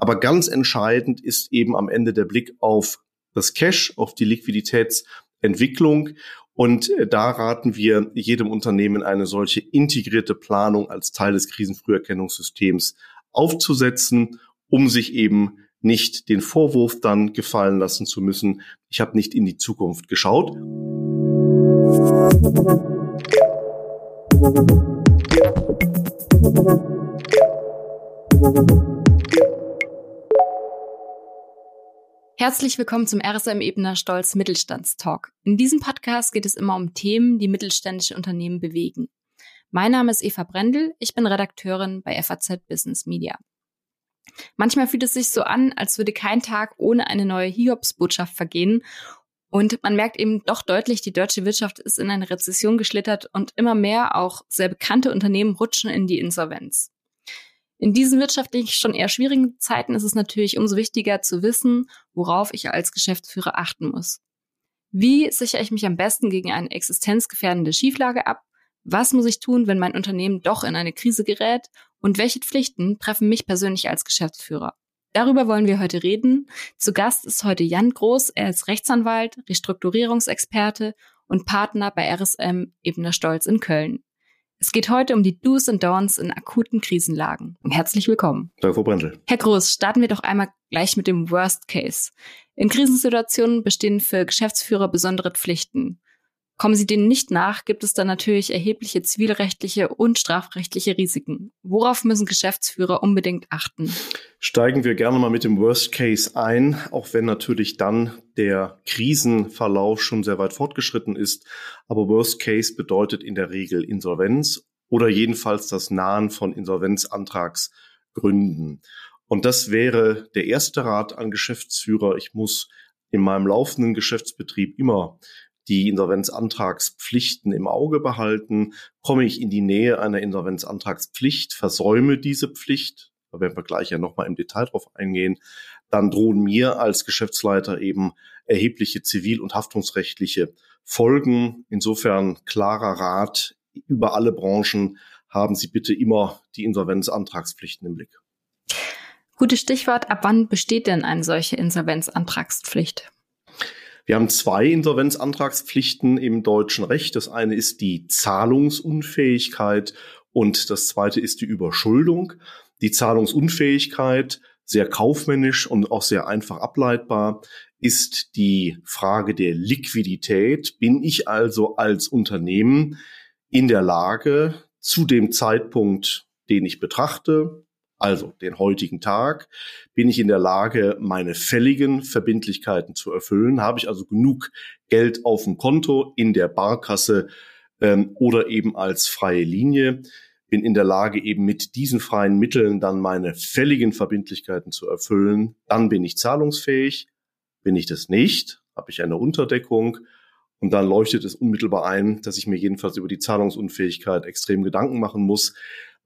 Aber ganz entscheidend ist eben am Ende der Blick auf das Cash, auf die Liquiditätsentwicklung. Und äh, da raten wir jedem Unternehmen eine solche integrierte Planung als Teil des Krisenfrüherkennungssystems aufzusetzen, um sich eben nicht den Vorwurf dann gefallen lassen zu müssen, ich habe nicht in die Zukunft geschaut. Herzlich willkommen zum RSM Ebner Stolz Mittelstandstalk. In diesem Podcast geht es immer um Themen, die mittelständische Unternehmen bewegen. Mein Name ist Eva Brendel, ich bin Redakteurin bei FAZ Business Media. Manchmal fühlt es sich so an, als würde kein Tag ohne eine neue Hiobsbotschaft vergehen und man merkt eben doch deutlich, die deutsche Wirtschaft ist in eine Rezession geschlittert und immer mehr auch sehr bekannte Unternehmen rutschen in die Insolvenz. In diesen wirtschaftlich schon eher schwierigen Zeiten ist es natürlich umso wichtiger zu wissen, worauf ich als Geschäftsführer achten muss. Wie sichere ich mich am besten gegen eine existenzgefährdende Schieflage ab? Was muss ich tun, wenn mein Unternehmen doch in eine Krise gerät? Und welche Pflichten treffen mich persönlich als Geschäftsführer? Darüber wollen wir heute reden. Zu Gast ist heute Jan Groß. Er ist Rechtsanwalt, Restrukturierungsexperte und Partner bei RSM Ebner Stolz in Köln. Es geht heute um die Do's und Don'ts in akuten Krisenlagen. Herzlich willkommen. Frau Brendel. Herr Groß, starten wir doch einmal gleich mit dem Worst Case. In Krisensituationen bestehen für Geschäftsführer besondere Pflichten. Kommen sie denen nicht nach, gibt es dann natürlich erhebliche zivilrechtliche und strafrechtliche Risiken. Worauf müssen Geschäftsführer unbedingt achten? Steigen wir gerne mal mit dem Worst Case ein, auch wenn natürlich dann der Krisenverlauf schon sehr weit fortgeschritten ist. Aber Worst Case bedeutet in der Regel Insolvenz oder jedenfalls das Nahen von Insolvenzantragsgründen. Und das wäre der erste Rat an Geschäftsführer. Ich muss in meinem laufenden Geschäftsbetrieb immer die Insolvenzantragspflichten im Auge behalten. Komme ich in die Nähe einer Insolvenzantragspflicht, versäume diese Pflicht, da werden wir gleich ja nochmal im Detail drauf eingehen, dann drohen mir als Geschäftsleiter eben erhebliche zivil- und haftungsrechtliche Folgen. Insofern klarer Rat über alle Branchen haben Sie bitte immer die Insolvenzantragspflichten im Blick. Gutes Stichwort. Ab wann besteht denn eine solche Insolvenzantragspflicht? Wir haben zwei Insolvenzantragspflichten im deutschen Recht. Das eine ist die Zahlungsunfähigkeit und das zweite ist die Überschuldung. Die Zahlungsunfähigkeit, sehr kaufmännisch und auch sehr einfach ableitbar, ist die Frage der Liquidität. Bin ich also als Unternehmen in der Lage, zu dem Zeitpunkt, den ich betrachte, also den heutigen Tag, bin ich in der Lage, meine fälligen Verbindlichkeiten zu erfüllen? Habe ich also genug Geld auf dem Konto, in der Barkasse ähm, oder eben als freie Linie? Bin in der Lage, eben mit diesen freien Mitteln dann meine fälligen Verbindlichkeiten zu erfüllen? Dann bin ich zahlungsfähig. Bin ich das nicht? Habe ich eine Unterdeckung? Und dann leuchtet es unmittelbar ein, dass ich mir jedenfalls über die Zahlungsunfähigkeit extrem Gedanken machen muss.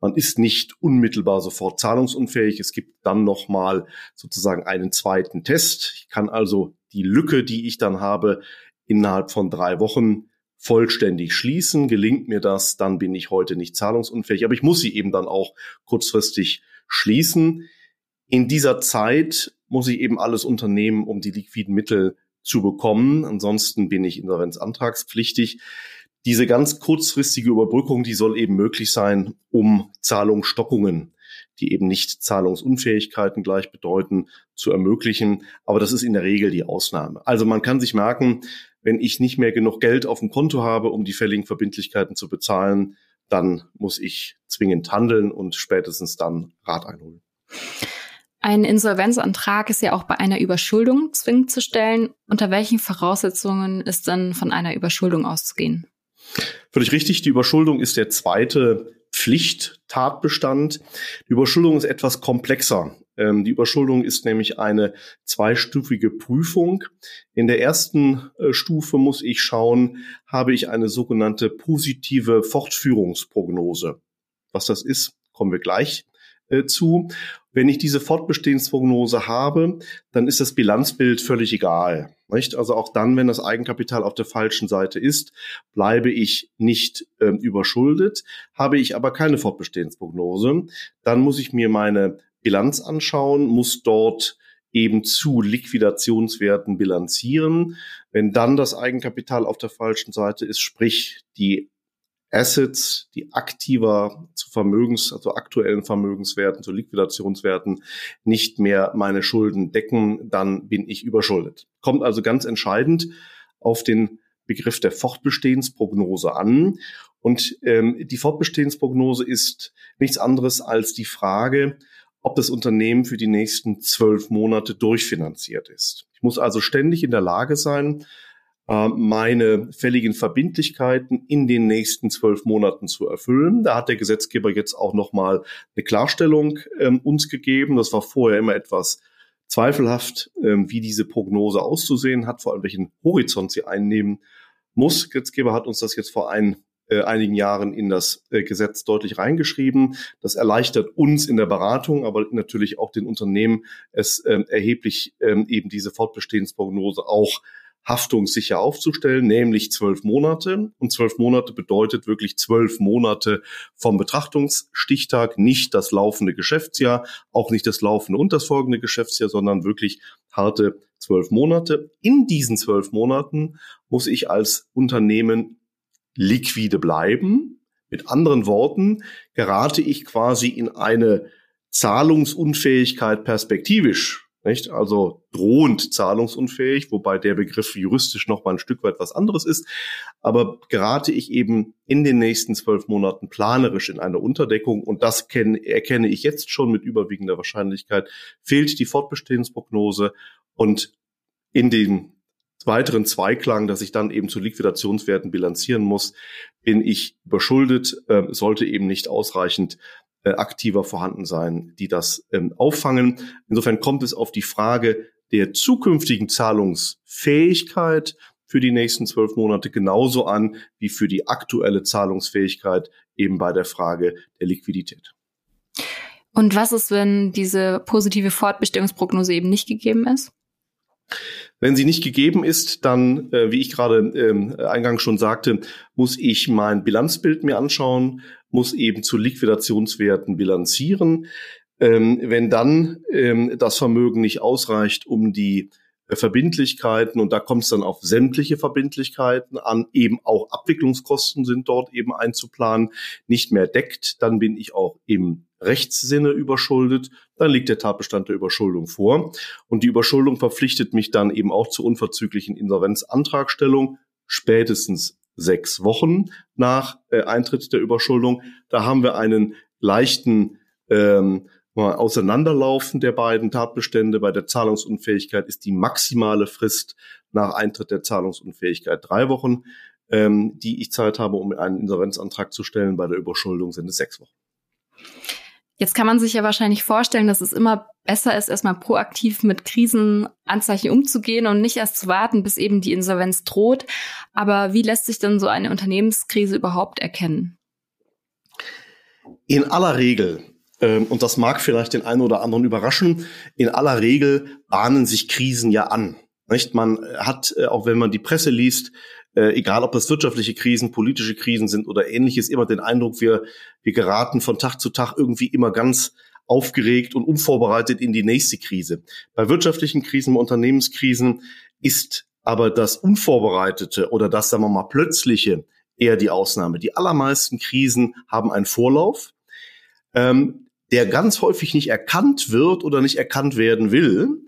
Man ist nicht unmittelbar sofort zahlungsunfähig. Es gibt dann nochmal sozusagen einen zweiten Test. Ich kann also die Lücke, die ich dann habe, innerhalb von drei Wochen vollständig schließen. Gelingt mir das, dann bin ich heute nicht zahlungsunfähig. Aber ich muss sie eben dann auch kurzfristig schließen. In dieser Zeit muss ich eben alles unternehmen, um die liquiden Mittel zu bekommen. Ansonsten bin ich insolvenzantragspflichtig. Diese ganz kurzfristige Überbrückung, die soll eben möglich sein, um Zahlungsstockungen, die eben nicht Zahlungsunfähigkeiten gleich bedeuten, zu ermöglichen. Aber das ist in der Regel die Ausnahme. Also man kann sich merken, wenn ich nicht mehr genug Geld auf dem Konto habe, um die fälligen Verbindlichkeiten zu bezahlen, dann muss ich zwingend handeln und spätestens dann Rat einholen. Ein Insolvenzantrag ist ja auch bei einer Überschuldung zwingend zu stellen. Unter welchen Voraussetzungen ist dann von einer Überschuldung auszugehen? Völlig richtig. Die Überschuldung ist der zweite Pflichttatbestand. Die Überschuldung ist etwas komplexer. Ähm, die Überschuldung ist nämlich eine zweistufige Prüfung. In der ersten äh, Stufe muss ich schauen, habe ich eine sogenannte positive Fortführungsprognose. Was das ist, kommen wir gleich äh, zu. Wenn ich diese Fortbestehensprognose habe, dann ist das Bilanzbild völlig egal. Nicht? Also auch dann, wenn das Eigenkapital auf der falschen Seite ist, bleibe ich nicht ähm, überschuldet. Habe ich aber keine Fortbestehensprognose, dann muss ich mir meine Bilanz anschauen, muss dort eben zu Liquidationswerten bilanzieren. Wenn dann das Eigenkapital auf der falschen Seite ist, sprich die Assets, die aktiver zu Vermögens, also aktuellen Vermögenswerten, zu Liquidationswerten nicht mehr meine Schulden decken, dann bin ich überschuldet. Kommt also ganz entscheidend auf den Begriff der Fortbestehensprognose an. Und ähm, die Fortbestehensprognose ist nichts anderes als die Frage, ob das Unternehmen für die nächsten zwölf Monate durchfinanziert ist. Ich muss also ständig in der Lage sein, meine fälligen Verbindlichkeiten in den nächsten zwölf Monaten zu erfüllen. Da hat der Gesetzgeber jetzt auch nochmal eine Klarstellung ähm, uns gegeben. Das war vorher immer etwas zweifelhaft, ähm, wie diese Prognose auszusehen hat, vor allem welchen Horizont sie einnehmen muss. Der Gesetzgeber hat uns das jetzt vor ein äh, einigen Jahren in das äh, Gesetz deutlich reingeschrieben. Das erleichtert uns in der Beratung, aber natürlich auch den Unternehmen es ähm, erheblich ähm, eben diese Fortbestehensprognose auch haftungssicher aufzustellen, nämlich zwölf Monate. Und zwölf Monate bedeutet wirklich zwölf Monate vom Betrachtungsstichtag, nicht das laufende Geschäftsjahr, auch nicht das laufende und das folgende Geschäftsjahr, sondern wirklich harte zwölf Monate. In diesen zwölf Monaten muss ich als Unternehmen liquide bleiben. Mit anderen Worten, gerate ich quasi in eine Zahlungsunfähigkeit perspektivisch, nicht? Also drohend zahlungsunfähig, wobei der Begriff juristisch noch mal ein Stück weit was anderes ist. Aber gerate ich eben in den nächsten zwölf Monaten planerisch in eine Unterdeckung und das kenne, erkenne ich jetzt schon mit überwiegender Wahrscheinlichkeit, fehlt die Fortbestehensprognose und in den weiteren Zweiklang, dass ich dann eben zu Liquidationswerten bilanzieren muss, bin ich überschuldet, äh, sollte eben nicht ausreichend äh, aktiver vorhanden sein, die das ähm, auffangen. Insofern kommt es auf die Frage der zukünftigen Zahlungsfähigkeit für die nächsten zwölf Monate genauso an wie für die aktuelle Zahlungsfähigkeit eben bei der Frage der Liquidität. Und was ist, wenn diese positive Fortbestehungsprognose eben nicht gegeben ist? Wenn sie nicht gegeben ist, dann, äh, wie ich gerade ähm, eingangs schon sagte, muss ich mein Bilanzbild mir anschauen, muss eben zu Liquidationswerten bilanzieren. Ähm, wenn dann ähm, das Vermögen nicht ausreicht, um die Verbindlichkeiten, und da kommt es dann auf sämtliche Verbindlichkeiten an, eben auch Abwicklungskosten sind dort eben einzuplanen, nicht mehr deckt, dann bin ich auch im Rechtssinne überschuldet, dann liegt der Tatbestand der Überschuldung vor. Und die Überschuldung verpflichtet mich dann eben auch zur unverzüglichen Insolvenzantragstellung, spätestens sechs Wochen nach äh, Eintritt der Überschuldung. Da haben wir einen leichten ähm, Auseinanderlaufen der beiden Tatbestände. Bei der Zahlungsunfähigkeit ist die maximale Frist nach Eintritt der Zahlungsunfähigkeit drei Wochen, ähm, die ich Zeit habe, um einen Insolvenzantrag zu stellen. Bei der Überschuldung sind es sechs Wochen. Jetzt kann man sich ja wahrscheinlich vorstellen, dass es immer besser ist, erstmal proaktiv mit Krisenanzeichen umzugehen und nicht erst zu warten, bis eben die Insolvenz droht. Aber wie lässt sich denn so eine Unternehmenskrise überhaupt erkennen? In aller Regel, und das mag vielleicht den einen oder anderen überraschen, in aller Regel bahnen sich Krisen ja an. Nicht? Man hat, äh, auch wenn man die Presse liest, äh, egal ob das wirtschaftliche Krisen, politische Krisen sind oder ähnliches, immer den Eindruck, wir, wir geraten von Tag zu Tag irgendwie immer ganz aufgeregt und unvorbereitet in die nächste Krise. Bei wirtschaftlichen Krisen, bei Unternehmenskrisen ist aber das Unvorbereitete oder das, sagen wir mal, plötzliche eher die Ausnahme. Die allermeisten Krisen haben einen Vorlauf, ähm, der ganz häufig nicht erkannt wird oder nicht erkannt werden will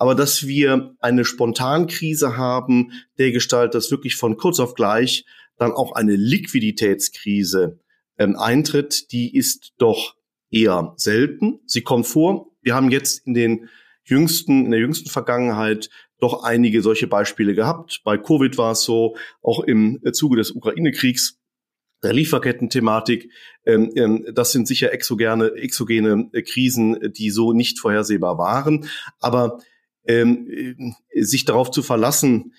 aber dass wir eine Spontankrise haben, der Gestalt, dass wirklich von kurz auf gleich dann auch eine Liquiditätskrise ähm, eintritt, die ist doch eher selten. Sie kommt vor. Wir haben jetzt in den jüngsten, in der jüngsten Vergangenheit doch einige solche Beispiele gehabt. Bei Covid war es so, auch im Zuge des Ukraine-Kriegs, der Lieferketten-Thematik. Ähm, ähm, das sind sicher exogene, exogene Krisen, die so nicht vorhersehbar waren. Aber ähm, äh, sich darauf zu verlassen,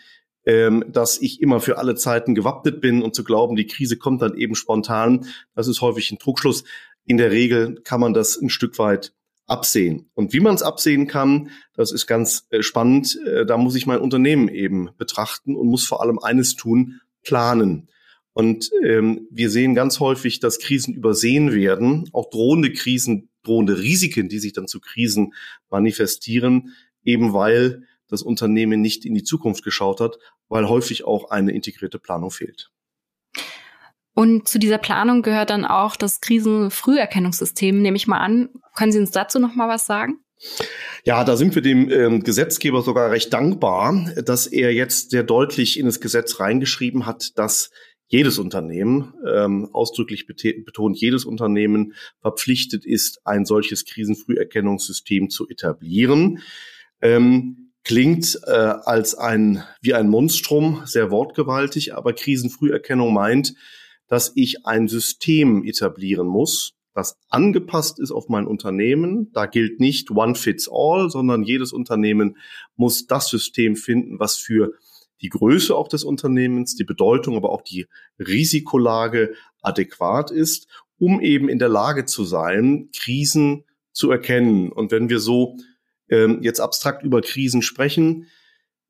ähm, dass ich immer für alle Zeiten gewappnet bin und zu glauben, die Krise kommt dann eben spontan, das ist häufig ein Trugschluss. In der Regel kann man das ein Stück weit absehen. Und wie man es absehen kann, das ist ganz äh, spannend. Äh, da muss ich mein Unternehmen eben betrachten und muss vor allem eines tun, planen. Und ähm, wir sehen ganz häufig, dass Krisen übersehen werden, auch drohende Krisen drohende Risiken, die sich dann zu Krisen manifestieren, eben weil das Unternehmen nicht in die Zukunft geschaut hat, weil häufig auch eine integrierte Planung fehlt. Und zu dieser Planung gehört dann auch das Krisenfrüherkennungssystem, nehme ich mal an. Können Sie uns dazu noch mal was sagen? Ja, da sind wir dem ähm, Gesetzgeber sogar recht dankbar, dass er jetzt sehr deutlich in das Gesetz reingeschrieben hat, dass jedes Unternehmen, ähm, ausdrücklich betont, jedes Unternehmen verpflichtet ist, ein solches Krisenfrüherkennungssystem zu etablieren. Ähm, klingt äh, als ein wie ein Monstrum, sehr wortgewaltig, aber Krisenfrüherkennung meint, dass ich ein System etablieren muss, das angepasst ist auf mein Unternehmen. Da gilt nicht One Fits All, sondern jedes Unternehmen muss das System finden, was für die Größe auch des Unternehmens, die Bedeutung, aber auch die Risikolage adäquat ist, um eben in der Lage zu sein, Krisen zu erkennen. Und wenn wir so ähm, jetzt abstrakt über Krisen sprechen,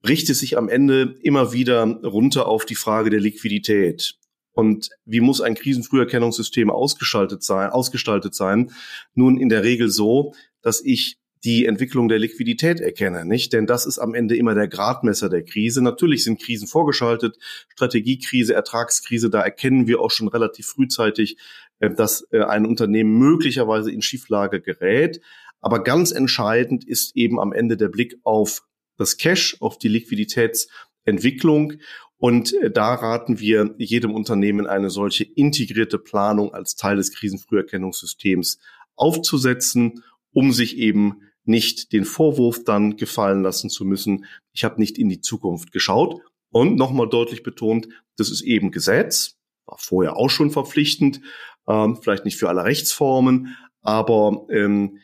bricht es sich am Ende immer wieder runter auf die Frage der Liquidität. Und wie muss ein Krisenfrüherkennungssystem ausgestaltet sein, ausgestaltet sein? Nun in der Regel so, dass ich die Entwicklung der Liquidität erkenne, nicht? Denn das ist am Ende immer der Gradmesser der Krise. Natürlich sind Krisen vorgeschaltet, Strategiekrise, Ertragskrise, da erkennen wir auch schon relativ frühzeitig, äh, dass äh, ein Unternehmen möglicherweise in Schieflage gerät. Aber ganz entscheidend ist eben am Ende der Blick auf das Cash, auf die Liquiditätsentwicklung. Und äh, da raten wir jedem Unternehmen eine solche integrierte Planung als Teil des Krisenfrüherkennungssystems aufzusetzen, um sich eben nicht den Vorwurf dann gefallen lassen zu müssen, ich habe nicht in die Zukunft geschaut. Und nochmal deutlich betont, das ist eben Gesetz, war vorher auch schon verpflichtend, ähm, vielleicht nicht für alle Rechtsformen, aber ähm,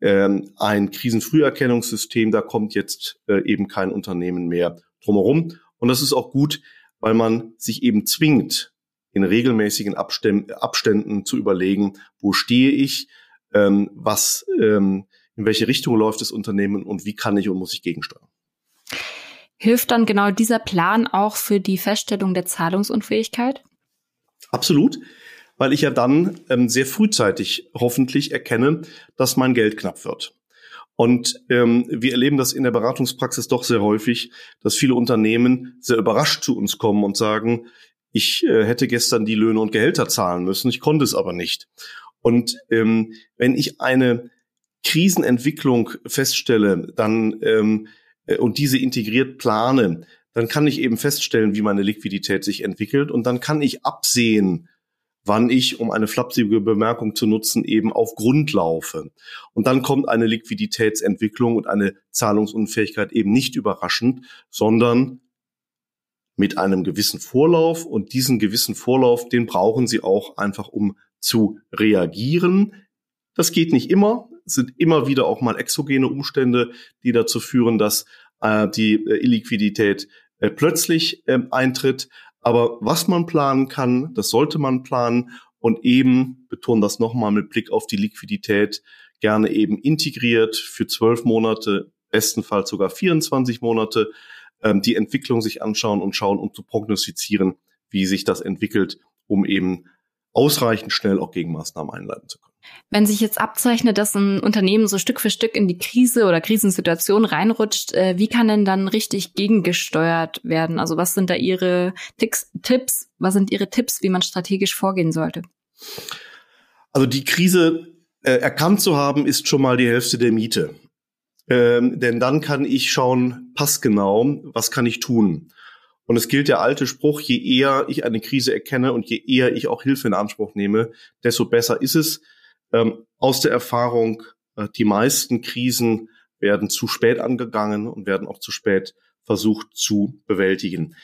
ähm, ein Krisenfrüherkennungssystem, da kommt jetzt äh, eben kein Unternehmen mehr drumherum. Und das ist auch gut, weil man sich eben zwingt, in regelmäßigen Abständen, zu überlegen, wo stehe ich, ähm, was ähm, in welche Richtung läuft das Unternehmen und wie kann ich und muss ich gegensteuern. Hilft dann genau dieser Plan auch für die Feststellung der Zahlungsunfähigkeit? Absolut, weil ich ja dann ähm, sehr frühzeitig hoffentlich erkenne, dass mein Geld knapp wird. Und ähm, wir erleben das in der Beratungspraxis doch sehr häufig, dass viele Unternehmen sehr überrascht zu uns kommen und sagen, ich äh, hätte gestern die Löhne und Gehälter zahlen müssen, ich konnte es aber nicht. Und ähm, wenn ich eine Krisenentwicklung feststelle, dann ähm, äh, und diese integriert plane, dann kann ich eben feststellen, wie meine Liquidität sich entwickelt und dann kann ich absehen, wann ich, um eine flapsige Bemerkung zu nutzen, eben auf Grund laufe. Und dann kommt eine Liquiditätsentwicklung und eine Zahlungsunfähigkeit eben nicht überraschend, sondern mit einem gewissen Vorlauf und diesen gewissen Vorlauf, den brauchen Sie auch einfach, um zu reagieren. Das geht nicht immer, sind immer wieder auch mal exogene Umstände, die dazu führen, dass äh, die äh, Illiquidität äh, plötzlich äh, eintritt. Aber was man planen kann, das sollte man planen und eben, betonen das nochmal mit Blick auf die Liquidität, gerne eben integriert für zwölf Monate, bestenfalls sogar 24 Monate, ähm, die Entwicklung sich anschauen und schauen, um zu prognostizieren, wie sich das entwickelt, um eben ausreichend schnell auch Gegenmaßnahmen einleiten zu können. Wenn sich jetzt abzeichnet, dass ein Unternehmen so Stück für Stück in die Krise oder Krisensituation reinrutscht, äh, wie kann denn dann richtig gegengesteuert werden? Also was sind da Ihre Ticks, Tipps? Was sind Ihre Tipps, wie man strategisch vorgehen sollte? Also die Krise äh, erkannt zu haben, ist schon mal die Hälfte der Miete. Ähm, denn dann kann ich schauen, passgenau, was kann ich tun? Und es gilt der alte Spruch, je eher ich eine Krise erkenne und je eher ich auch Hilfe in Anspruch nehme, desto besser ist es. Ähm, aus der Erfahrung, äh, die meisten Krisen werden zu spät angegangen und werden auch zu spät versucht zu bewältigen.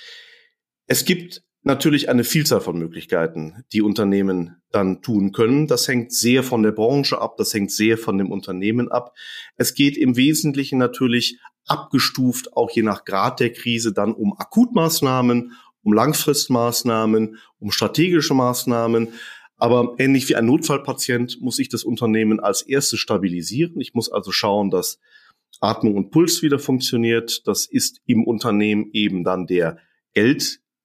Es gibt natürlich eine Vielzahl von Möglichkeiten, die Unternehmen dann tun können. Das hängt sehr von der Branche ab, das hängt sehr von dem Unternehmen ab. Es geht im Wesentlichen natürlich abgestuft, auch je nach Grad der Krise, dann um Akutmaßnahmen, um Langfristmaßnahmen, um strategische Maßnahmen. Aber ähnlich wie ein Notfallpatient muss ich das Unternehmen als erstes stabilisieren. Ich muss also schauen, dass Atmung und Puls wieder funktioniert. Das ist im Unternehmen eben dann der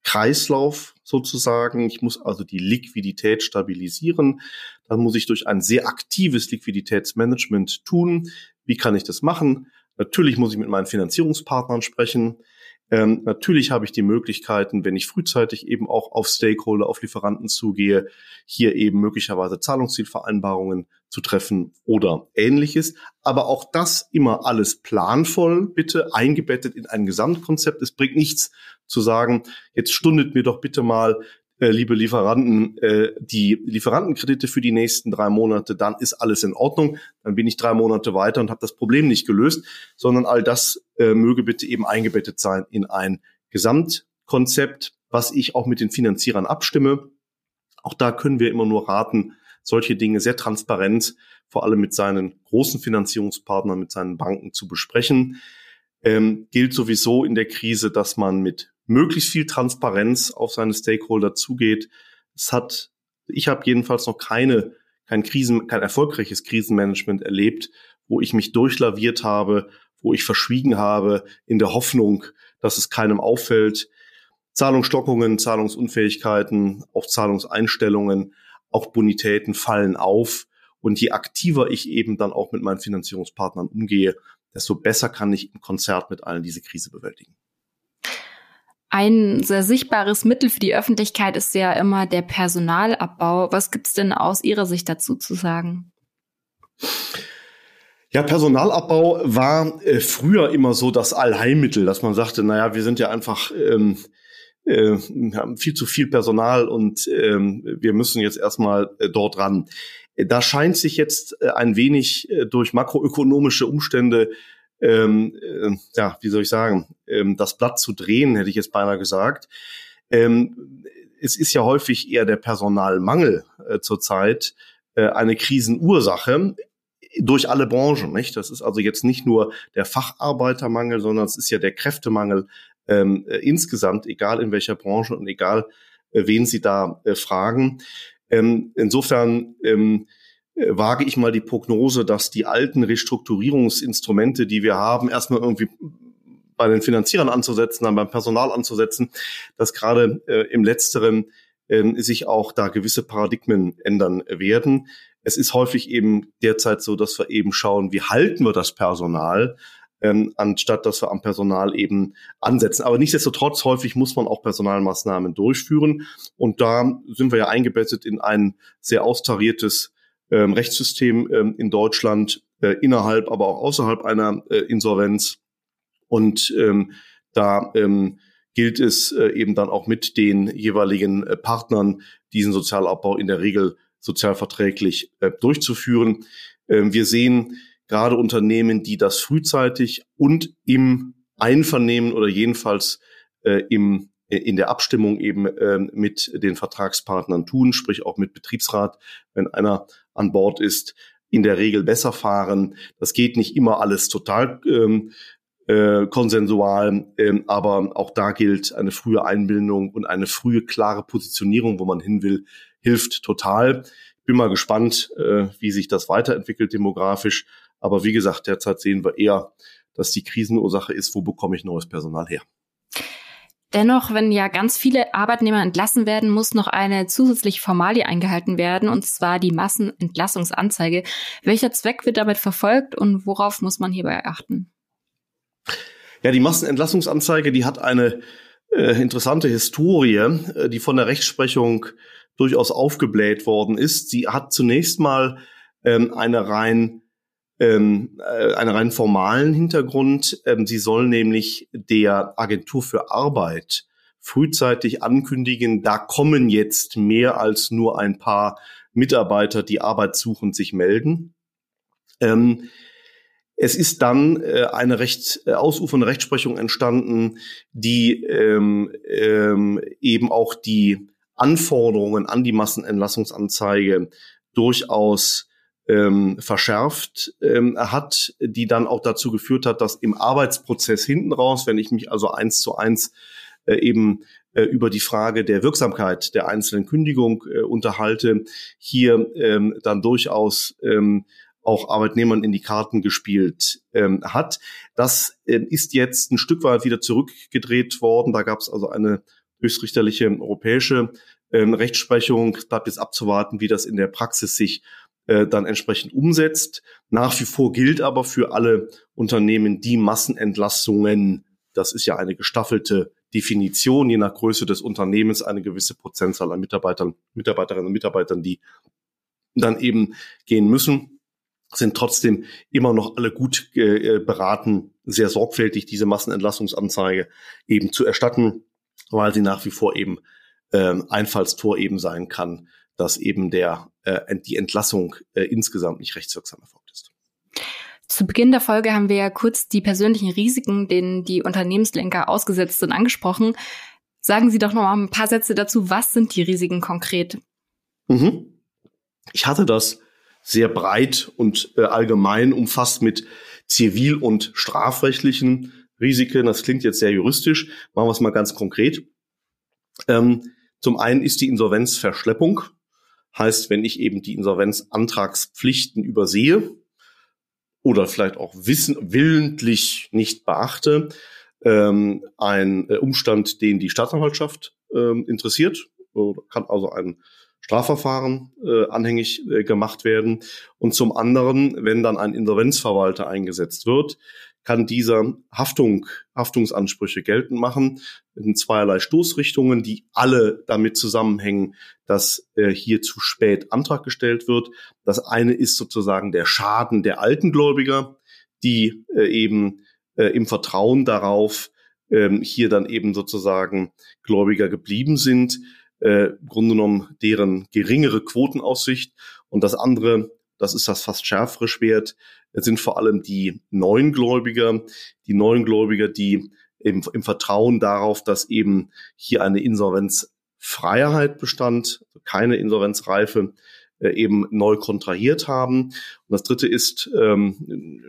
Geldkreislauf sozusagen. Ich muss also die Liquidität stabilisieren. Das muss ich durch ein sehr aktives Liquiditätsmanagement tun. Wie kann ich das machen? Natürlich muss ich mit meinen Finanzierungspartnern sprechen. Ähm, natürlich habe ich die Möglichkeiten, wenn ich frühzeitig eben auch auf Stakeholder, auf Lieferanten zugehe, hier eben möglicherweise Zahlungszielvereinbarungen zu treffen oder ähnliches. Aber auch das immer alles planvoll, bitte eingebettet in ein Gesamtkonzept. Es bringt nichts zu sagen, jetzt stundet mir doch bitte mal äh, liebe Lieferanten, äh, die Lieferantenkredite für die nächsten drei Monate, dann ist alles in Ordnung. Dann bin ich drei Monate weiter und habe das Problem nicht gelöst, sondern all das äh, möge bitte eben eingebettet sein in ein Gesamtkonzept, was ich auch mit den Finanzierern abstimme. Auch da können wir immer nur raten, solche Dinge sehr transparent, vor allem mit seinen großen Finanzierungspartnern, mit seinen Banken zu besprechen. Ähm, gilt sowieso in der Krise, dass man mit möglichst viel Transparenz auf seine Stakeholder zugeht. Es hat, ich habe jedenfalls noch keine, kein Krisen, kein erfolgreiches Krisenmanagement erlebt, wo ich mich durchlaviert habe, wo ich verschwiegen habe, in der Hoffnung, dass es keinem auffällt. Zahlungsstockungen, Zahlungsunfähigkeiten, auch Zahlungseinstellungen, auch Bonitäten fallen auf. Und je aktiver ich eben dann auch mit meinen Finanzierungspartnern umgehe, desto besser kann ich im Konzert mit allen diese Krise bewältigen. Ein sehr sichtbares Mittel für die Öffentlichkeit ist ja immer der Personalabbau. Was gibt's denn aus Ihrer Sicht dazu zu sagen? Ja, Personalabbau war äh, früher immer so das Allheilmittel, dass man sagte, naja, wir sind ja einfach ähm, äh, haben viel zu viel Personal und ähm, wir müssen jetzt erstmal äh, dort ran. Da scheint sich jetzt äh, ein wenig äh, durch makroökonomische Umstände ähm, äh, ja, wie soll ich sagen, ähm, das Blatt zu drehen, hätte ich jetzt beinahe gesagt. Ähm, es ist ja häufig eher der Personalmangel äh, zurzeit äh, eine Krisenursache durch alle Branchen. Nicht? Das ist also jetzt nicht nur der Facharbeitermangel, sondern es ist ja der Kräftemangel ähm, äh, insgesamt, egal in welcher Branche und egal äh, wen Sie da äh, fragen. Ähm, insofern ähm, äh, wage ich mal die Prognose, dass die alten Restrukturierungsinstrumente, die wir haben, erstmal irgendwie bei den Finanzierern anzusetzen, dann beim Personal anzusetzen, dass gerade äh, im letzteren äh, sich auch da gewisse Paradigmen ändern werden. Es ist häufig eben derzeit so, dass wir eben schauen, wie halten wir das Personal, ähm, anstatt dass wir am Personal eben ansetzen. Aber nichtsdestotrotz, häufig muss man auch Personalmaßnahmen durchführen. Und da sind wir ja eingebettet in ein sehr austariertes ähm, Rechtssystem ähm, in Deutschland, äh, innerhalb, aber auch außerhalb einer äh, Insolvenz. Und ähm, da ähm, gilt es äh, eben dann auch mit den jeweiligen äh, Partnern, diesen Sozialabbau in der Regel sozialverträglich äh, durchzuführen. Ähm, wir sehen gerade Unternehmen, die das frühzeitig und im Einvernehmen oder jedenfalls äh, im in der Abstimmung eben ähm, mit den Vertragspartnern tun, sprich auch mit Betriebsrat, wenn einer an Bord ist, in der Regel besser fahren. Das geht nicht immer alles total ähm, äh, konsensual, ähm, aber auch da gilt eine frühe Einbildung und eine frühe klare Positionierung, wo man hin will, hilft total. Bin mal gespannt, äh, wie sich das weiterentwickelt demografisch. Aber wie gesagt, derzeit sehen wir eher, dass die Krisenursache ist, wo bekomme ich neues Personal her. Dennoch, wenn ja ganz viele Arbeitnehmer entlassen werden, muss noch eine zusätzliche Formalie eingehalten werden, und zwar die Massenentlassungsanzeige. Welcher Zweck wird damit verfolgt und worauf muss man hierbei achten? Ja, die Massenentlassungsanzeige, die hat eine äh, interessante Historie, äh, die von der Rechtsprechung durchaus aufgebläht worden ist. Sie hat zunächst mal ähm, eine rein ähm, äh, einen rein formalen Hintergrund. Ähm, sie soll nämlich der Agentur für Arbeit frühzeitig ankündigen, da kommen jetzt mehr als nur ein paar Mitarbeiter, die arbeitssuchend sich melden. Ähm, es ist dann äh, eine recht äh, ausufernde Rechtsprechung entstanden, die ähm, ähm, eben auch die Anforderungen an die Massenentlassungsanzeige durchaus ähm, verschärft ähm, hat, die dann auch dazu geführt hat, dass im Arbeitsprozess hinten raus, wenn ich mich also eins zu eins äh, eben äh, über die Frage der Wirksamkeit der einzelnen Kündigung äh, unterhalte, hier ähm, dann durchaus ähm, auch Arbeitnehmern in die Karten gespielt ähm, hat. Das äh, ist jetzt ein Stück weit wieder zurückgedreht worden. Da gab es also eine höchstrichterliche europäische Ähm, Rechtsprechung bleibt jetzt abzuwarten, wie das in der Praxis sich äh, dann entsprechend umsetzt. Nach wie vor gilt aber für alle Unternehmen die Massenentlassungen. Das ist ja eine gestaffelte Definition, je nach Größe des Unternehmens eine gewisse Prozentzahl an Mitarbeitern, Mitarbeiterinnen und Mitarbeitern, die dann eben gehen müssen, sind trotzdem immer noch alle gut äh, beraten, sehr sorgfältig diese Massenentlassungsanzeige eben zu erstatten, weil sie nach wie vor eben äh, Einfallstor eben sein kann, dass eben der äh, die Entlassung äh, insgesamt nicht rechtswirksam erfolgt ist. Zu Beginn der Folge haben wir ja kurz die persönlichen Risiken, denen die Unternehmenslenker ausgesetzt sind, angesprochen. Sagen Sie doch noch mal ein paar Sätze dazu. Was sind die Risiken konkret? Mhm. Ich hatte das sehr breit und äh, allgemein umfasst mit zivil- und strafrechtlichen Risiken. Das klingt jetzt sehr juristisch. Machen wir es mal ganz konkret. Ähm, zum einen ist die Insolvenzverschleppung. Heißt, wenn ich eben die Insolvenzantragspflichten übersehe oder vielleicht auch wissen, willentlich nicht beachte, ähm, ein äh, Umstand, den die Staatsanwaltschaft ähm, interessiert, kann also ein Strafverfahren äh, anhängig äh, gemacht werden. Und zum anderen, wenn dann ein Insolvenzverwalter eingesetzt wird, kann dieser Haftung, Haftungsansprüche geltend machen in zweierlei Stoßrichtungen, die alle damit zusammenhängen, dass äh, hier zu spät Antrag gestellt wird. Das eine ist sozusagen der Schaden der alten Gläubiger, die äh, eben äh, im Vertrauen darauf ähm, hier dann eben sozusagen Gläubiger geblieben sind, äh, im Grunde genommen deren geringere Quotenaussicht. Und das andere, das ist das fast schärfere Schwert, sind vor allem die neuen Gläubiger, die neuen Gläubiger, die im, im Vertrauen darauf, dass eben hier eine Insolvenzfreiheit bestand, keine Insolvenzreife, äh, eben neu kontrahiert haben. Und das dritte ist, ähm,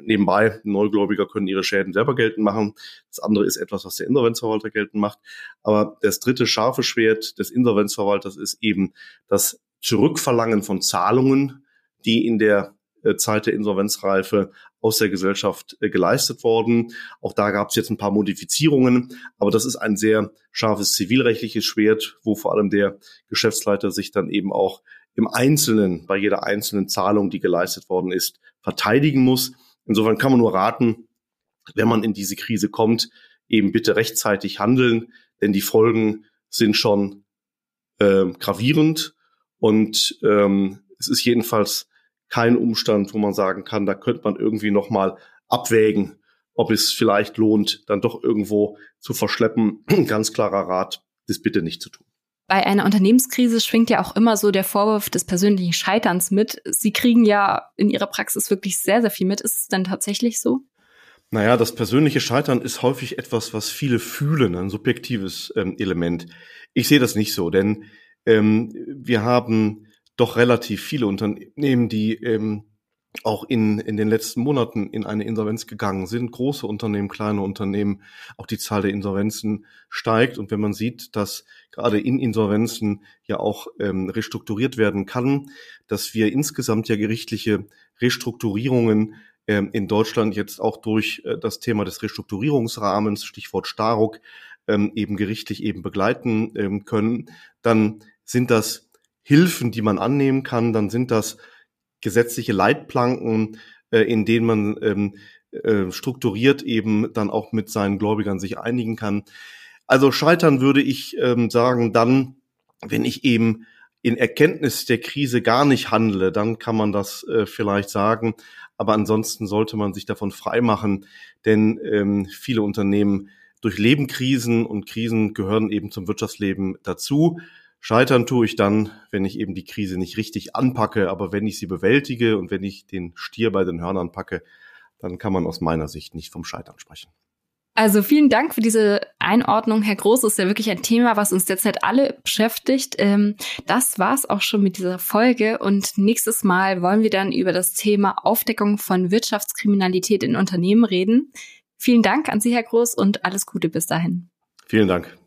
nebenbei, Neugläubiger können ihre Schäden selber geltend machen. Das andere ist etwas, was der Insolvenzverwalter geltend macht. Aber das dritte scharfe Schwert des Insolvenzverwalters ist eben das Zurückverlangen von Zahlungen, die in der Zeit der Insolvenzreife aus der Gesellschaft äh, geleistet worden. Auch da gab es jetzt ein paar Modifizierungen, aber das ist ein sehr scharfes zivilrechtliches Schwert, wo vor allem der Geschäftsleiter sich dann eben auch im Einzelnen, bei jeder einzelnen Zahlung, die geleistet worden ist, verteidigen muss. Insofern kann man nur raten, wenn man in diese Krise kommt, eben bitte rechtzeitig handeln, denn die Folgen sind schon äh, gravierend und ähm, es ist jedenfalls kein Umstand, wo man sagen kann, da könnte man irgendwie noch mal abwägen, ob es vielleicht lohnt, dann doch irgendwo zu verschleppen. Ganz klarer Rat, das bitte nicht zu tun. Bei einer Unternehmenskrise schwingt ja auch immer so der Vorwurf des persönlichen Scheiterns mit. Sie kriegen ja in Ihrer Praxis wirklich sehr, sehr viel mit. Ist es denn tatsächlich so? Naja, das persönliche Scheitern ist häufig etwas, was viele fühlen, ein subjektives ähm, Element. Ich sehe das nicht so, denn ähm, wir haben doch relativ viele Unternehmen, die ähm, auch in, in den letzten Monaten in eine Insolvenz gegangen sind. Große Unternehmen, kleine Unternehmen, auch die Zahl der Insolvenzen steigt. Und wenn man sieht, dass gerade in Insolvenzen ja auch ähm, restrukturiert werden kann, dass wir insgesamt ja gerichtliche Restrukturierungen ähm, in Deutschland jetzt auch durch äh, das Thema des Restrukturierungsrahmens, Stichwort Staruk, ähm, eben gerichtlich eben begleiten ähm, können, dann sind das Hilfen, die man annehmen kann, dann sind das gesetzliche Leitplanken, äh, in denen man ähm, äh, strukturiert eben dann auch mit seinen Gläubigern sich einigen kann. Also scheitern würde ich ähm, sagen, dann, wenn ich eben in Erkenntnis der Krise gar nicht handle, dann kann man das äh, vielleicht sagen. Aber ansonsten sollte man sich davon freimachen, denn ähm, viele Unternehmen durchleben Krisen und Krisen gehören eben zum Wirtschaftsleben dazu. Scheitern tue ich dann, wenn ich eben die Krise nicht richtig anpacke, aber wenn ich sie bewältige und wenn ich den Stier bei den Hörnern packe, dann kann man aus meiner Sicht nicht vom Scheitern sprechen. Also vielen Dank für diese Einordnung, Herr Groß. Das ist ja wirklich ein Thema, was uns derzeit alle beschäftigt. Ähm, das war's auch schon mit dieser Folge. Und nächstes Mal wollen wir dann über das Thema Aufdeckung von Wirtschaftskriminalität in Unternehmen reden. Vielen Dank an Sie, Herr Groß, und alles Gute bis dahin. Vielen Dank.